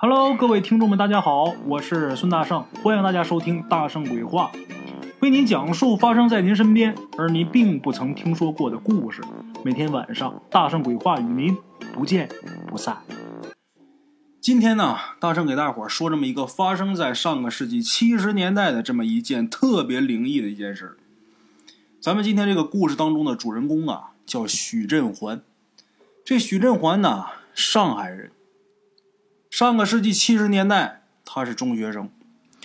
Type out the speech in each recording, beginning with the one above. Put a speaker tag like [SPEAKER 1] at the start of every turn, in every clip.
[SPEAKER 1] Hello，各位听众们，大家好，我是孙大圣，欢迎大家收听《大圣鬼话》，为您讲述发生在您身边而您并不曾听说过的故事。每天晚上，《大圣鬼话》与您不见不散。今天呢，大圣给大伙儿说这么一个发生在上个世纪七十年代的这么一件特别灵异的一件事。咱们今天这个故事当中的主人公啊，叫许振环。这许振环呢，上海人。上个世纪七十年代，他是中学生。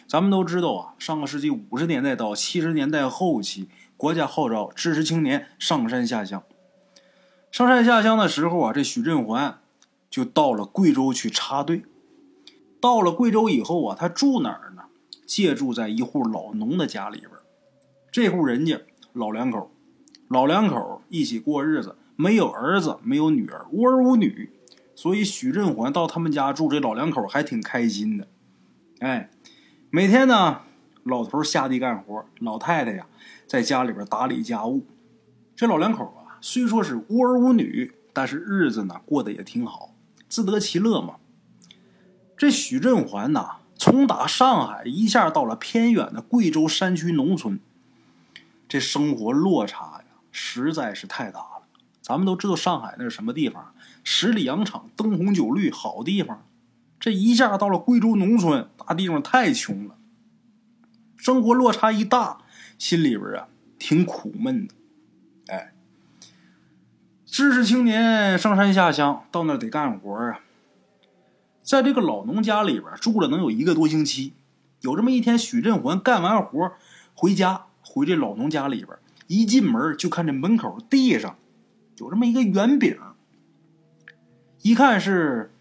[SPEAKER 1] 咱们都知道啊，上个世纪五十年代到七十年代后期，国家号召知识青年上山下乡。上山下乡的时候啊，这许振环就到了贵州去插队。到了贵州以后啊，他住哪儿呢？借住在一户老农的家里边。这户人家老两口，老两口一起过日子，没有儿子，没有女儿，无儿无女。所以许振环到他们家住，这老两口还挺开心的。哎，每天呢，老头下地干活，老太太呀在家里边打理家务。这老两口啊，虽说是无儿无女，但是日子呢过得也挺好，自得其乐嘛。这许振环呐，从打上海一下到了偏远的贵州山区农村，这生活落差呀实在是太大了。咱们都知道上海那是什么地方？十里洋场，灯红酒绿，好地方。这一下到了贵州农村，大地方太穷了，生活落差一大，心里边啊挺苦闷的。哎，知识青年上山下乡，到那得干活啊。在这个老农家里边住了能有一个多星期。有这么一天，许振环干完活回家，回这老农家里边，一进门就看这门口地上有这么一个圆饼。一看是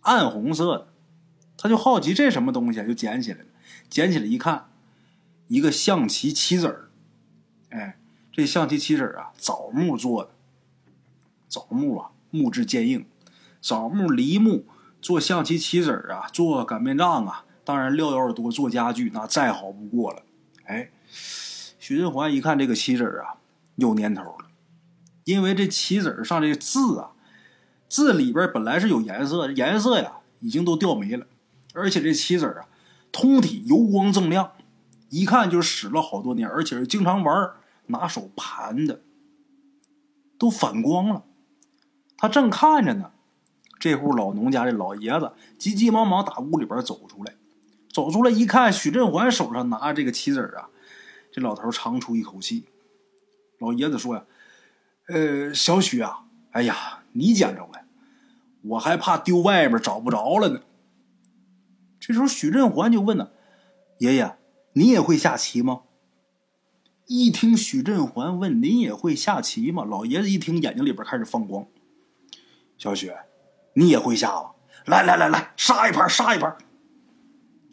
[SPEAKER 1] 暗红色的，他就好奇这什么东西，就捡起来了。捡起来一看，一个象棋棋子儿。哎，这象棋棋子儿啊，枣木做的。枣木啊，木质坚硬。枣木、梨木做象棋棋子儿啊，做擀面杖啊，当然料要多，做家具那再好不过了。哎，徐振环一看这个棋子儿啊，有年头了，因为这棋子儿上这字啊。字里边本来是有颜色，颜色呀已经都掉没了，而且这棋子啊，通体油光锃亮，一看就使了好多年，而且是经常玩，拿手盘的，都反光了。他正看着呢，这户老农家的老爷子急急忙忙打屋里边走出来，走出来一看，许振环手上拿着这个棋子啊，这老头长出一口气。老爷子说呀：“呃，小许啊，哎呀。”你捡着，我还怕丢外边找不着了呢。这时候许振环就问了：“爷爷，你也会下棋吗？”一听许振环问：“您也会下棋吗？”老爷子一听，眼睛里边开始放光。小许，你也会下吧？来来来来，杀一盘，杀一盘。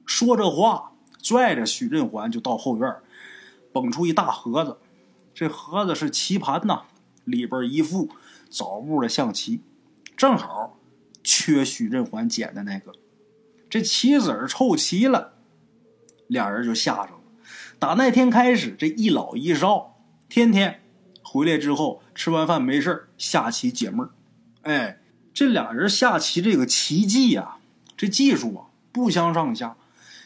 [SPEAKER 1] 说这话，拽着许振环就到后院，蹦出一大盒子。这盒子是棋盘呐，里边一副。枣木的象棋，正好缺许振环捡的那个。这棋子儿凑齐了，俩人就下上了。打那天开始，这一老一少天天回来之后吃完饭没事下棋解闷儿。哎，这俩人下棋这个棋技呀，这技术啊不相上下，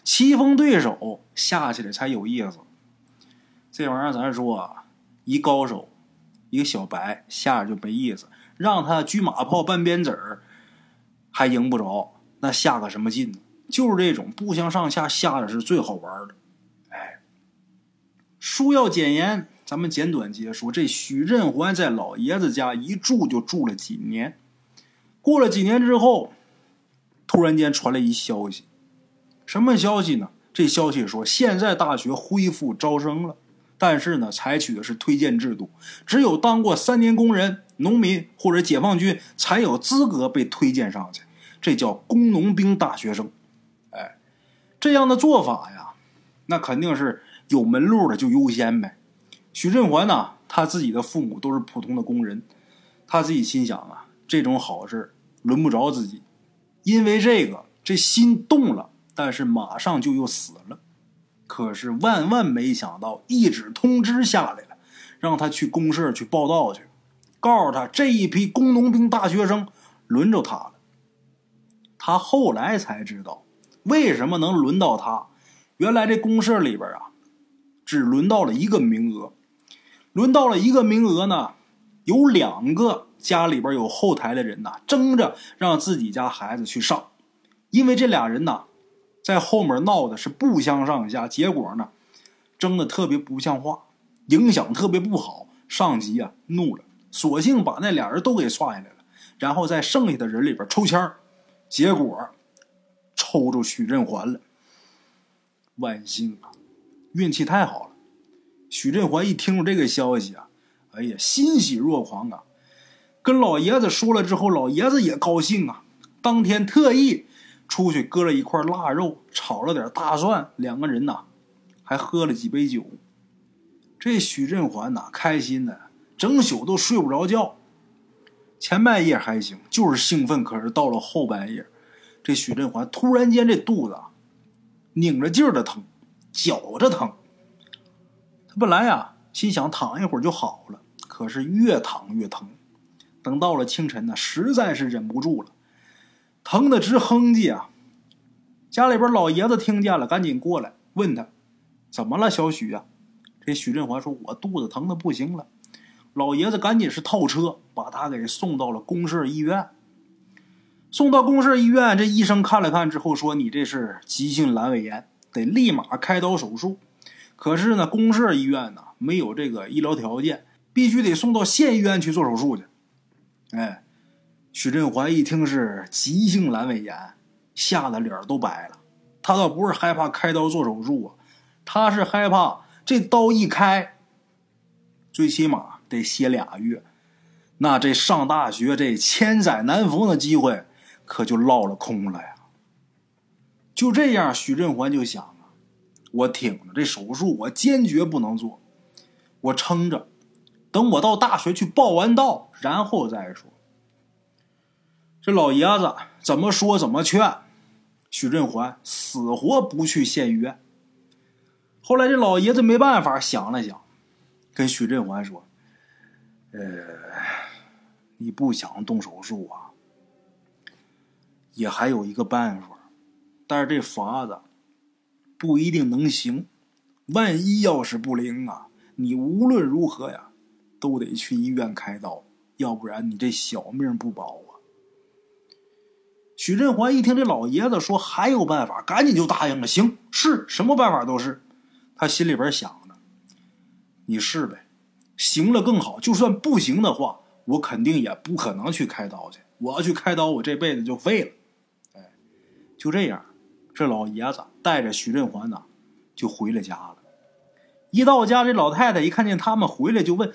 [SPEAKER 1] 棋逢对手下起来才有意思。这玩意儿咱说，一高手。一个小白下着就没意思，让他车马炮半边子儿还赢不着，那下个什么劲呢？就是这种不相上下下的是最好玩的。哎，书要简言，咱们简短结束。这许振环在老爷子家一住就住了几年，过了几年之后，突然间传来一消息，什么消息呢？这消息说现在大学恢复招生了。但是呢，采取的是推荐制度，只有当过三年工人、农民或者解放军才有资格被推荐上去，这叫工农兵大学生。哎，这样的做法呀，那肯定是有门路的就优先呗。许振环呢，他自己的父母都是普通的工人，他自己心想啊，这种好事轮不着自己，因为这个这心动了，但是马上就又死了。可是万万没想到，一纸通知下来了，让他去公社去报道去，告诉他这一批工农兵大学生轮着他了。他后来才知道，为什么能轮到他。原来这公社里边啊，只轮到了一个名额。轮到了一个名额呢，有两个家里边有后台的人呐，争着让自己家孩子去上。因为这俩人呐，在后面闹的是不相上下，结果呢，争的特别不像话，影响特别不好。上级啊怒了，索性把那俩人都给刷下来了，然后在剩下的人里边抽签结果抽着许振环了。万幸啊，运气太好了。许振环一听着这个消息啊，哎呀，欣喜若狂啊！跟老爷子说了之后，老爷子也高兴啊。当天特意出去割了一块腊肉，炒了点大蒜，两个人呐还喝了几杯酒。这许振环呐，开心的整宿都睡不着觉。前半夜还行，就是兴奋。可是到了后半夜，这许振环突然间这肚子拧着劲儿的疼，绞着疼。他本来呀，心想躺一会儿就好了，可是越躺越疼。等到了清晨呢，实在是忍不住了，疼的直哼唧啊！家里边老爷子听见了，赶紧过来问他：“怎么了，小许呀？”这许振华说：“我肚子疼的不行了。”老爷子赶紧是套车，把他给送到了公社医院。送到公社医院，这医生看了看之后说：“你这是急性阑尾炎，得立马开刀手术。”可是呢，公社医院呢没有这个医疗条件，必须得送到县医院去做手术去。哎，许振华一听是急性阑尾炎，吓得脸都白了。他倒不是害怕开刀做手术啊，他是害怕这刀一开，最起码得歇俩月，那这上大学这千载难逢的机会可就落了空了呀。就这样，许振环就想啊。我挺着这手术，我坚决不能做，我撑着，等我到大学去报完到，然后再说。这老爷子怎么说怎么劝，许振环死活不去县医院。后来这老爷子没办法，想了想，跟许振环说：“呃，你不想动手术啊？也还有一个办法，但是这法子……”不一定能行，万一要是不灵啊，你无论如何呀，都得去医院开刀，要不然你这小命不保啊。许振环一听这老爷子说还有办法，赶紧就答应了。行，是什么办法都是。他心里边想着，你试呗，行了更好，就算不行的话，我肯定也不可能去开刀去。我要去开刀，我这辈子就废了。哎，就这样。这老爷子带着许振环呢，就回了家了。一到家，这老太太一看见他们回来，就问：“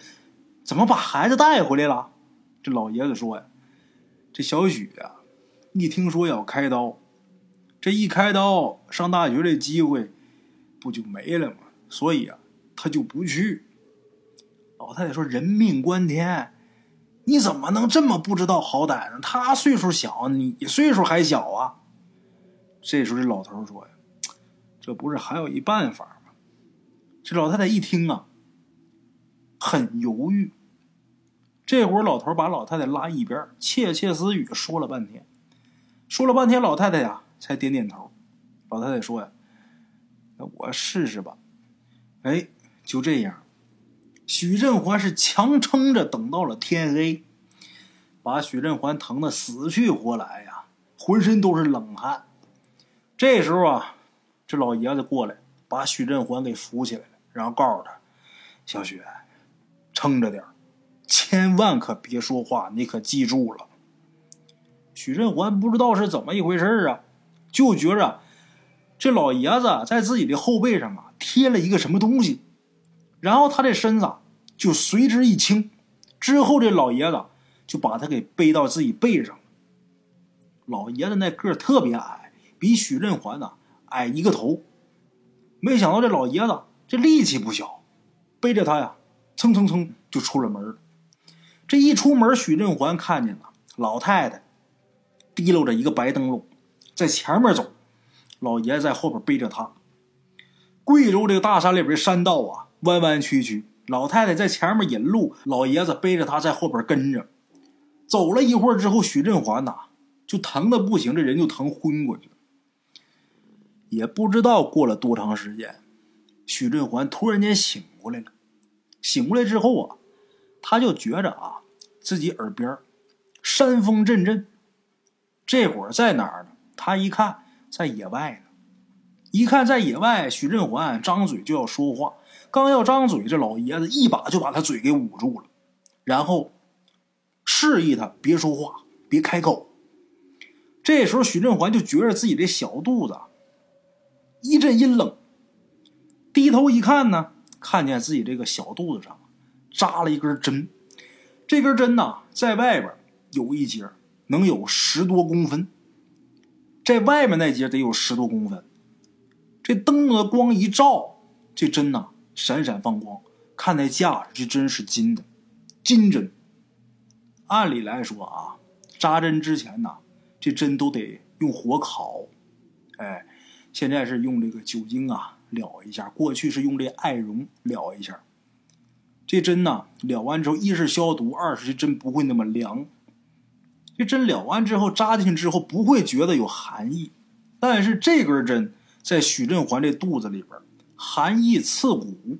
[SPEAKER 1] 怎么把孩子带回来了？”这老爷子说：“呀，这小许啊，一听说要开刀，这一开刀上大学的机会不就没了吗？所以啊，他就不去。”老太太说：“人命关天，你怎么能这么不知道好歹呢？他岁数小，你岁数还小啊。”这时候，这老头说：“呀，这不是还有一办法吗？”这老太太一听啊，很犹豫。这会儿，老头把老太太拉一边，窃窃私语说了半天，说了半天，老太太呀才点点头。老太太说：“呀，那我试试吧。”哎，就这样，许振环是强撑着等到了天黑，把许振环疼得死去活来呀，浑身都是冷汗。这时候啊，这老爷子过来，把许振环给扶起来了，然后告诉他：“小许，撑着点千万可别说话，你可记住了。”许振环不知道是怎么一回事啊，就觉着这老爷子在自己的后背上啊贴了一个什么东西，然后他这身子就随之一轻，之后这老爷子就把他给背到自己背上。老爷子那个特别矮。比许振环呢矮一个头，没想到这老爷子这力气不小，背着他呀，蹭蹭蹭就出了门这一出门，许振环看见了老太太提溜着一个白灯笼在前面走，老爷子在后边背着他。贵州这个大山里边山道啊，弯弯曲曲，老太太在前面引路，老爷子背着他在后边跟着。走了一会儿之后，许振环呐就疼的不行，这人就疼昏过去了。也不知道过了多长时间，许振环突然间醒过来了。醒过来之后啊，他就觉着啊，自己耳边山风阵阵。这会儿在哪儿呢？他一看，在野外呢。一看在野外，许振环张嘴就要说话，刚要张嘴，这老爷子一把就把他嘴给捂住了，然后示意他别说话，别开口。这时候，许振环就觉着自己的小肚子一阵阴冷，低头一看呢，看见自己这个小肚子上扎了一根针，这根针呐，在外边有一节，能有十多公分，在外面那节得有十多公分。这灯笼的光一照，这针呐闪闪放光，看那架势，这针是金的，金针。按理来说啊，扎针之前呐。这针都得用火烤，哎，现在是用这个酒精啊燎一下，过去是用这艾绒燎一下。这针呢燎完之后，一是消毒，二是这针不会那么凉。这针燎完之后扎进去之后不会觉得有寒意，但是这根针在许振环这肚子里边，寒意刺骨。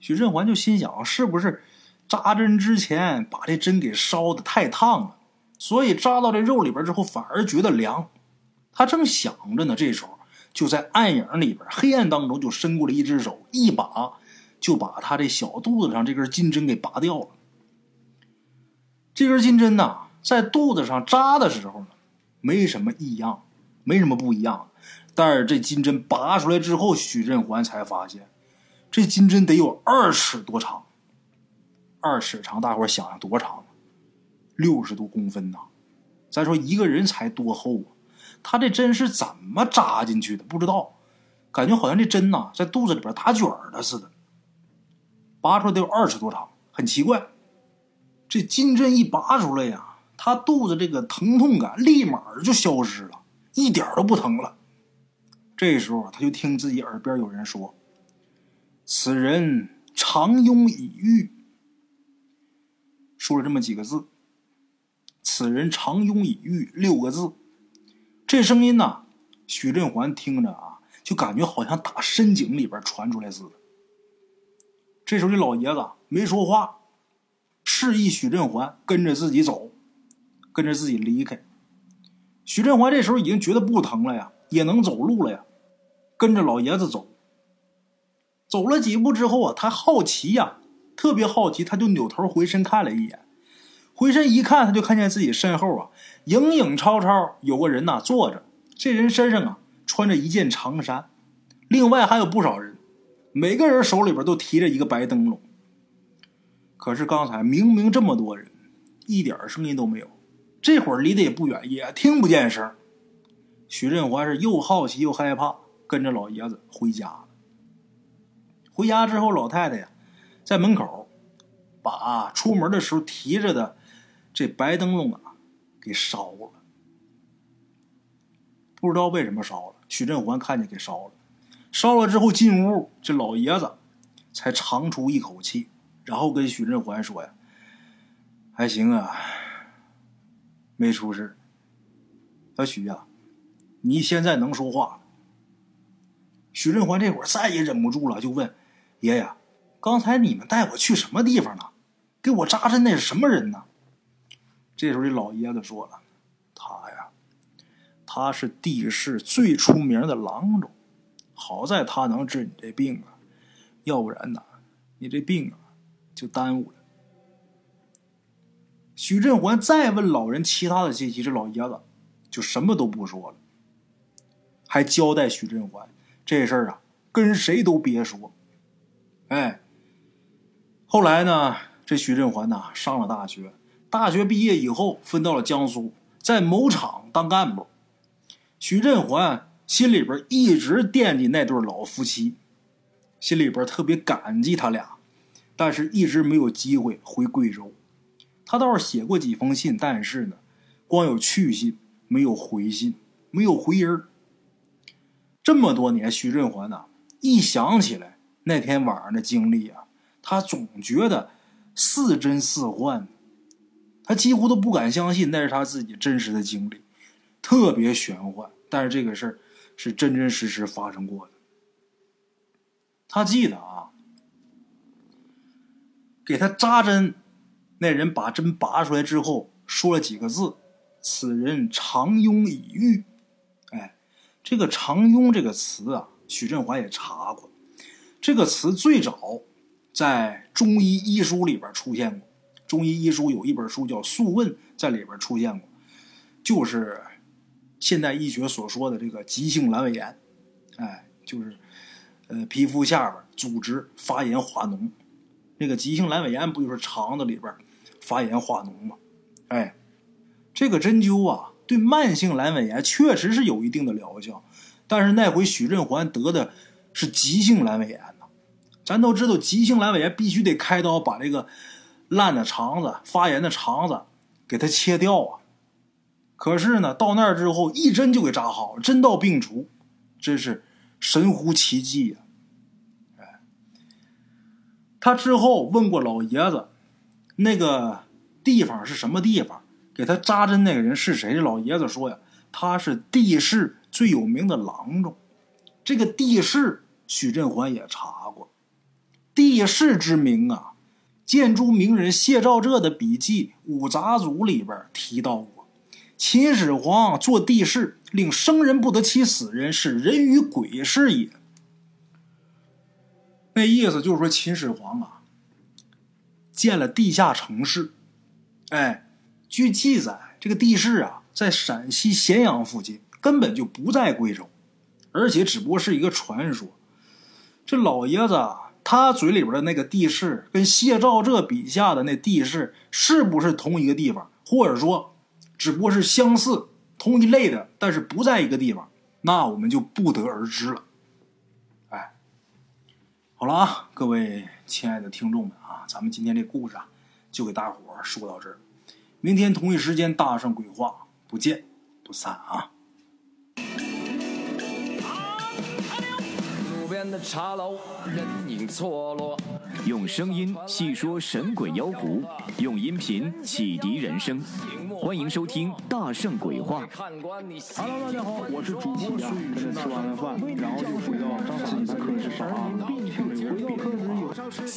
[SPEAKER 1] 许振环就心想，是不是扎针之前把这针给烧的太烫了？所以扎到这肉里边之后，反而觉得凉。他正想着呢，这时候就在暗影里边、黑暗当中，就伸过来一只手，一把就把他这小肚子上这根金针给拔掉了。这根金针呐，在肚子上扎的时候呢，没什么异样，没什么不一样。但是这金针拔出来之后，许振环才发现，这金针得有二尺多长。二尺长，大伙想想多长？六十多公分呐！再说一个人才多厚啊？他这针是怎么扎进去的？不知道，感觉好像这针呐在肚子里边打卷了似的。拔出来得有二尺多长，很奇怪。这金针一拔出来呀，他肚子这个疼痛感立马就消失了，一点都不疼了。这时候他就听自己耳边有人说：“此人长拥已愈。”说了这么几个字。此人长拥已愈六个字，这声音呐，许振环听着啊，就感觉好像打深井里边传出来似的。这时候这老爷子没说话，示意许振环跟着自己走，跟着自己离开。许振环这时候已经觉得不疼了呀，也能走路了呀，跟着老爷子走。走了几步之后啊，他好奇呀，特别好奇，他就扭头回身看了一眼。回身一看，他就看见自己身后啊，影影绰绰有个人呐坐着。这人身上啊穿着一件长衫，另外还有不少人，每个人手里边都提着一个白灯笼。可是刚才明明这么多人，一点声音都没有。这会儿离得也不远，也听不见声。许振华是又好奇又害怕，跟着老爷子回家了。回家之后，老太太呀在门口把出门的时候提着的。这白灯笼啊，给烧了。不知道为什么烧了。许振环看见给烧了，烧了之后进屋，这老爷子才长出一口气，然后跟许振环说：“呀，还行啊，没出事。小许呀，你现在能说话了。”许振环这会儿再也忍不住了，就问：“爷爷，刚才你们带我去什么地方呢？给我扎针那是什么人呢？”这时候，这老爷子说了：“他呀，他是地市最出名的郎中，好在他能治你这病啊，要不然呢，你这病啊就耽误了。”许振环再问老人其他的信息，这老爷子就什么都不说了，还交代许振环这事儿啊，跟谁都别说。哎，后来呢，这许振环呐上了大学。大学毕业以后，分到了江苏，在某厂当干部。许振环心里边一直惦记那对老夫妻，心里边特别感激他俩，但是一直没有机会回贵州。他倒是写过几封信，但是呢，光有去信，没有回信，没有回音儿这么多年，徐振环呐，一想起来那天晚上的经历啊，他总觉得似真似幻。他几乎都不敢相信那是他自己真实的经历，特别玄幻。但是这个事儿是真真实实发生过的。他记得啊，给他扎针，那人把针拔出来之后说了几个字：“此人长庸已愈。”这个“长庸”这个词啊，许振华也查过，这个词最早在中医医书里边出现过。中医医书有一本书叫《素问》，在里边出现过，就是现代医学所说的这个急性阑尾炎，哎，就是呃皮肤下边组织发炎化脓，那个急性阑尾炎不就是肠子里边发炎化脓吗？哎，这个针灸啊，对慢性阑尾炎确实是有一定的疗效，但是那回许振环得的是急性阑尾炎呐，咱都知道急性阑尾炎必须得开刀把这个。烂的肠子、发炎的肠子，给他切掉啊！可是呢，到那儿之后，一针就给扎好，针到病除，真是神乎其技呀！哎，他之后问过老爷子，那个地方是什么地方？给他扎针那个人是谁？老爷子说呀，他是地市最有名的郎中。这个地市，许振环也查过，地市之名啊。建筑名人谢兆浙的笔记《五杂组》里边提到过，秦始皇做地势，令生人不得其死人，是人与鬼事也。那意思就是说，秦始皇啊，建了地下城市。哎，据记载，这个地势啊，在陕西咸阳附近，根本就不在贵州，而且只不过是一个传说。这老爷子。他嘴里边的那个地势，跟谢兆浙笔下的那地势是不是同一个地方？或者说，只不过是相似、同一类的，但是不在一个地方，那我们就不得而知了。哎，好了啊，各位亲爱的听众们啊，咱们今天这故事啊，就给大伙说到这儿。明天同一时间，大圣鬼话，不见不散啊！
[SPEAKER 2] 的茶楼，人影错落。用声音细说神鬼妖狐，用音频启迪人生。欢迎收听《大圣鬼话》。
[SPEAKER 1] Hello，大家好，我是主播孙宇。吃完了饭，然后就回到自己的课室上啊。